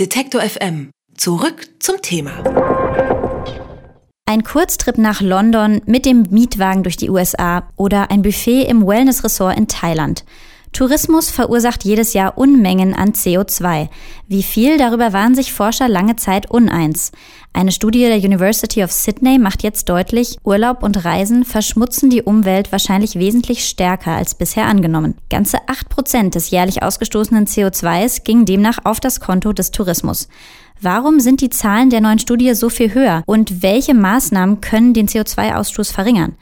Detektor FM. Zurück zum Thema. Ein Kurztrip nach London mit dem Mietwagen durch die USA oder ein Buffet im Wellness-Ressort in Thailand. Tourismus verursacht jedes Jahr Unmengen an CO2. Wie viel, darüber waren sich Forscher lange Zeit uneins. Eine Studie der University of Sydney macht jetzt deutlich, Urlaub und Reisen verschmutzen die Umwelt wahrscheinlich wesentlich stärker als bisher angenommen. Ganze acht Prozent des jährlich ausgestoßenen CO2s gingen demnach auf das Konto des Tourismus. Warum sind die Zahlen der neuen Studie so viel höher und welche Maßnahmen können den CO2-Ausstoß verringern?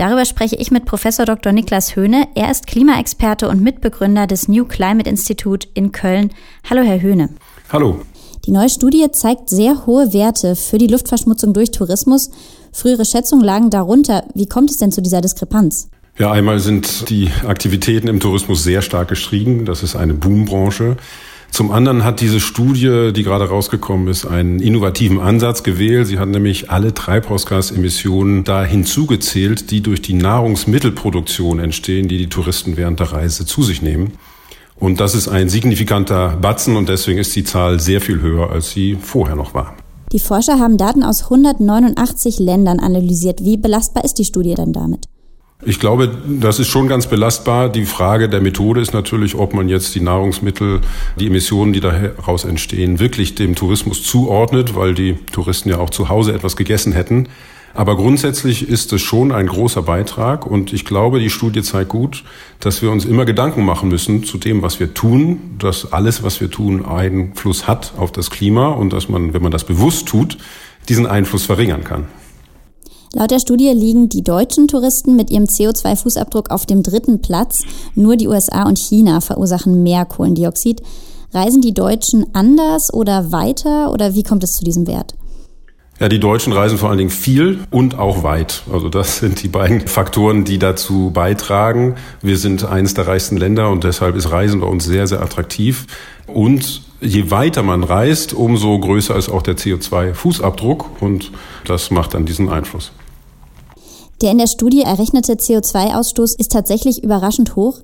Darüber spreche ich mit Professor Dr. Niklas Höhne. Er ist Klimaexperte und Mitbegründer des New Climate Institute in Köln. Hallo, Herr Höhne. Hallo. Die neue Studie zeigt sehr hohe Werte für die Luftverschmutzung durch Tourismus. Frühere Schätzungen lagen darunter. Wie kommt es denn zu dieser Diskrepanz? Ja, einmal sind die Aktivitäten im Tourismus sehr stark gestiegen. Das ist eine Boombranche. Zum anderen hat diese Studie, die gerade rausgekommen ist, einen innovativen Ansatz gewählt. Sie hat nämlich alle Treibhausgasemissionen da hinzugezählt, die durch die Nahrungsmittelproduktion entstehen, die die Touristen während der Reise zu sich nehmen. Und das ist ein signifikanter Batzen und deswegen ist die Zahl sehr viel höher, als sie vorher noch war. Die Forscher haben Daten aus 189 Ländern analysiert. Wie belastbar ist die Studie denn damit? Ich glaube, das ist schon ganz belastbar. Die Frage der Methode ist natürlich, ob man jetzt die Nahrungsmittel, die Emissionen, die daraus entstehen, wirklich dem Tourismus zuordnet, weil die Touristen ja auch zu Hause etwas gegessen hätten. Aber grundsätzlich ist es schon ein großer Beitrag und ich glaube, die Studie zeigt gut, dass wir uns immer Gedanken machen müssen zu dem, was wir tun, dass alles, was wir tun, Einfluss hat auf das Klima und dass man, wenn man das bewusst tut, diesen Einfluss verringern kann. Laut der Studie liegen die deutschen Touristen mit ihrem CO2-Fußabdruck auf dem dritten Platz. Nur die USA und China verursachen mehr Kohlendioxid. Reisen die Deutschen anders oder weiter oder wie kommt es zu diesem Wert? Ja, die Deutschen reisen vor allen Dingen viel und auch weit. Also das sind die beiden Faktoren, die dazu beitragen. Wir sind eines der reichsten Länder und deshalb ist Reisen bei uns sehr, sehr attraktiv. Und je weiter man reist, umso größer ist auch der CO2-Fußabdruck und das macht dann diesen Einfluss. Der in der Studie errechnete CO2-Ausstoß ist tatsächlich überraschend hoch.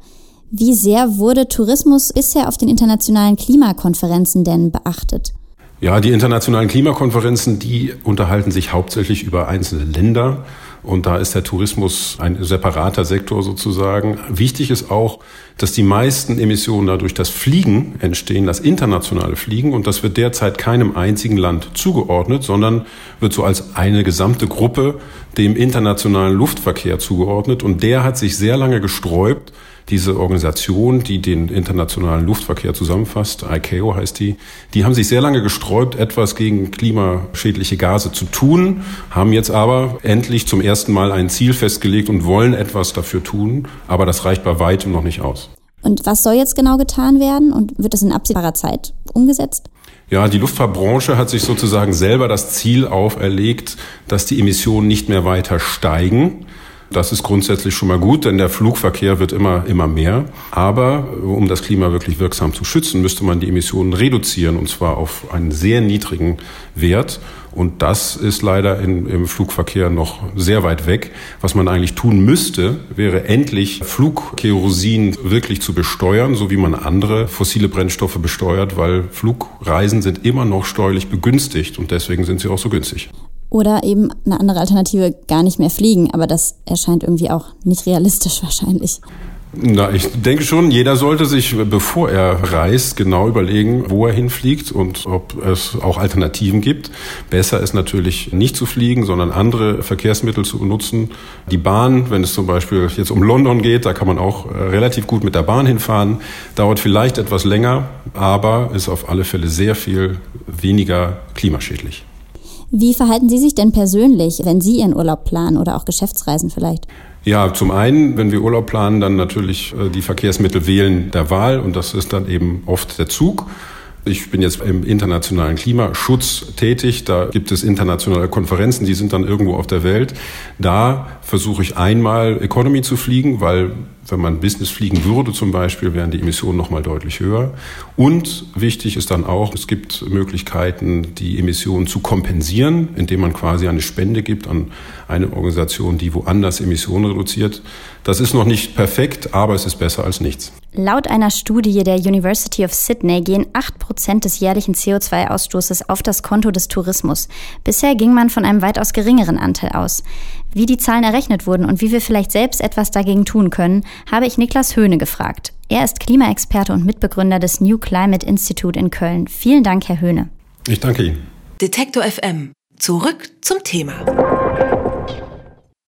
Wie sehr wurde Tourismus bisher auf den internationalen Klimakonferenzen denn beachtet? Ja, die internationalen Klimakonferenzen, die unterhalten sich hauptsächlich über einzelne Länder. Und da ist der Tourismus ein separater Sektor sozusagen. Wichtig ist auch, dass die meisten Emissionen dadurch das Fliegen entstehen, das internationale Fliegen. Und das wird derzeit keinem einzigen Land zugeordnet, sondern wird so als eine gesamte Gruppe dem internationalen Luftverkehr zugeordnet. Und der hat sich sehr lange gesträubt, diese Organisation, die den internationalen Luftverkehr zusammenfasst, ICAO heißt die, die haben sich sehr lange gesträubt, etwas gegen klimaschädliche Gase zu tun, haben jetzt aber endlich zum ersten Mal ein Ziel festgelegt und wollen etwas dafür tun, aber das reicht bei weitem noch nicht aus. Und was soll jetzt genau getan werden und wird das in absehbarer Zeit umgesetzt? Ja, die Luftfahrtbranche hat sich sozusagen selber das Ziel auferlegt, dass die Emissionen nicht mehr weiter steigen. Das ist grundsätzlich schon mal gut, denn der Flugverkehr wird immer, immer mehr. Aber um das Klima wirklich wirksam zu schützen, müsste man die Emissionen reduzieren und zwar auf einen sehr niedrigen Wert. Und das ist leider in, im Flugverkehr noch sehr weit weg. Was man eigentlich tun müsste, wäre endlich Flugkerosin wirklich zu besteuern, so wie man andere fossile Brennstoffe besteuert, weil Flugreisen sind immer noch steuerlich begünstigt und deswegen sind sie auch so günstig. Oder eben eine andere Alternative, gar nicht mehr fliegen. Aber das erscheint irgendwie auch nicht realistisch wahrscheinlich. Na, ich denke schon, jeder sollte sich, bevor er reist, genau überlegen, wo er hinfliegt und ob es auch Alternativen gibt. Besser ist natürlich nicht zu fliegen, sondern andere Verkehrsmittel zu benutzen. Die Bahn, wenn es zum Beispiel jetzt um London geht, da kann man auch äh, relativ gut mit der Bahn hinfahren. Dauert vielleicht etwas länger, aber ist auf alle Fälle sehr viel weniger klimaschädlich. Wie verhalten Sie sich denn persönlich, wenn Sie Ihren Urlaub planen oder auch Geschäftsreisen vielleicht? Ja, zum einen, wenn wir Urlaub planen, dann natürlich äh, die Verkehrsmittel wählen der Wahl und das ist dann eben oft der Zug. Ich bin jetzt im internationalen Klimaschutz tätig. Da gibt es internationale Konferenzen, die sind dann irgendwo auf der Welt. Da versuche ich einmal Economy zu fliegen, weil wenn man Business fliegen würde zum Beispiel, wären die Emissionen nochmal deutlich höher. Und wichtig ist dann auch, es gibt Möglichkeiten, die Emissionen zu kompensieren, indem man quasi eine Spende gibt an eine Organisation, die woanders Emissionen reduziert. Das ist noch nicht perfekt, aber es ist besser als nichts. Laut einer Studie der University of Sydney gehen 8% des jährlichen CO2-Ausstoßes auf das Konto des Tourismus. Bisher ging man von einem weitaus geringeren Anteil aus. Wie die Zahlen errechnet wurden und wie wir vielleicht selbst etwas dagegen tun können, habe ich Niklas Höhne gefragt. Er ist Klimaexperte und Mitbegründer des New Climate Institute in Köln. Vielen Dank, Herr Höhne. Ich danke Ihnen. Detektor FM. Zurück zum Thema.